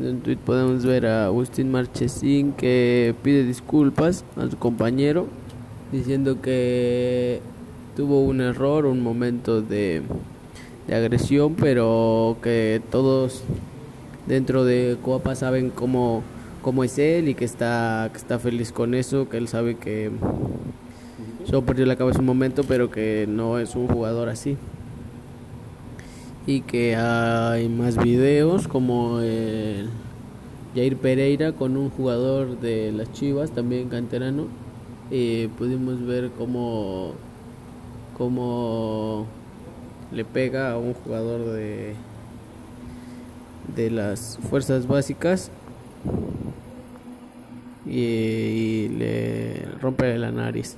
En un tweet podemos ver a Agustín Marchesín que pide disculpas a su compañero diciendo que tuvo un error, un momento de, de agresión, pero que todos dentro de Coapa saben cómo, cómo es él y que está, que está feliz con eso, que él sabe que solo perdió la cabeza un momento, pero que no es un jugador así. Y que hay más videos como el Jair Pereira con un jugador de las Chivas, también canterano. Y pudimos ver cómo, cómo le pega a un jugador de, de las fuerzas básicas y le rompe la nariz.